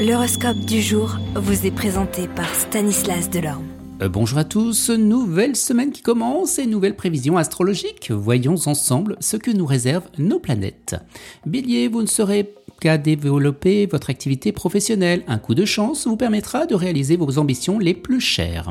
L'horoscope du jour vous est présenté par Stanislas Delorme. Euh, bonjour à tous, nouvelle semaine qui commence et nouvelle prévision astrologique. Voyons ensemble ce que nous réservent nos planètes. Bélier, vous ne serez développer votre activité professionnelle. Un coup de chance vous permettra de réaliser vos ambitions les plus chères.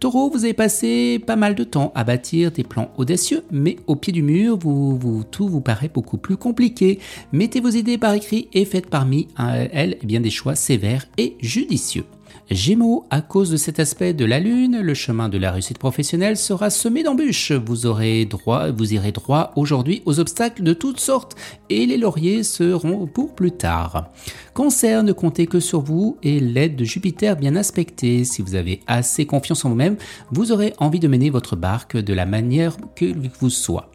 Taureau, vous avez passé pas mal de temps à bâtir des plans audacieux, mais au pied du mur, vous, tout vous paraît beaucoup plus compliqué. Mettez vos idées par écrit et faites parmi elles eh bien des choix sévères et judicieux. Gémeaux, à cause de cet aspect de la Lune, le chemin de la réussite professionnelle sera semé d'embûches. Vous aurez droit, vous irez droit aujourd'hui aux obstacles de toutes sortes et les lauriers seront pour plus tard. Cancer, ne comptez que sur vous et l'aide de Jupiter bien aspectée. Si vous avez assez confiance en vous-même, vous aurez envie de mener votre barque de la manière que vous soit.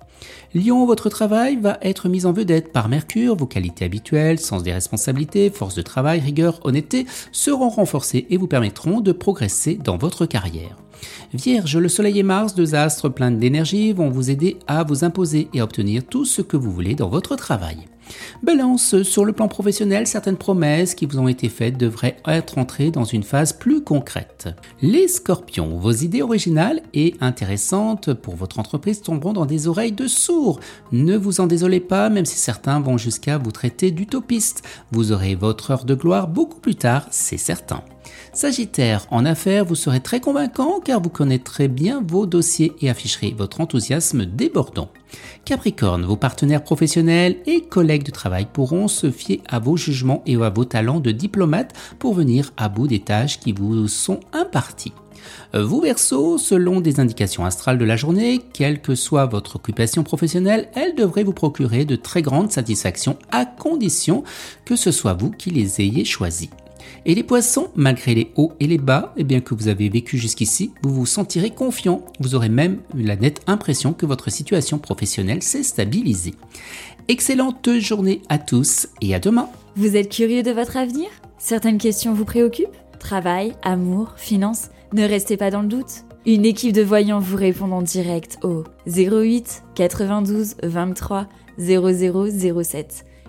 Lion, votre travail va être mis en vedette par Mercure, vos qualités habituelles, sens des responsabilités, force de travail, rigueur, honnêteté seront renforcées et vous permettront de progresser dans votre carrière. Vierge, le Soleil et Mars, deux astres pleins d'énergie, vont vous aider à vous imposer et à obtenir tout ce que vous voulez dans votre travail. Balance, sur le plan professionnel, certaines promesses qui vous ont été faites devraient être entrées dans une phase plus concrète. Les scorpions, vos idées originales et intéressantes pour votre entreprise tomberont dans des oreilles de sourds. Ne vous en désolez pas, même si certains vont jusqu'à vous traiter d'utopiste. Vous aurez votre heure de gloire beaucoup plus tard, c'est certain. Sagittaire, en affaires, vous serez très convaincant car vous connaîtrez bien vos dossiers et afficherez votre enthousiasme débordant. Capricorne, vos partenaires professionnels et collègues de travail pourront se fier à vos jugements et à vos talents de diplomate pour venir à bout des tâches qui vous sont imparties. Vous Verseau, selon des indications astrales de la journée, quelle que soit votre occupation professionnelle, elle devrait vous procurer de très grandes satisfactions à condition que ce soit vous qui les ayez choisies. Et les poissons, malgré les hauts et les bas, et eh bien que vous avez vécu jusqu'ici, vous vous sentirez confiant. Vous aurez même la nette impression que votre situation professionnelle s'est stabilisée. Excellente journée à tous et à demain. Vous êtes curieux de votre avenir? Certaines questions vous préoccupent? Travail, amour, finances Ne restez pas dans le doute. Une équipe de voyants vous répond en direct au 08 92 23 0007.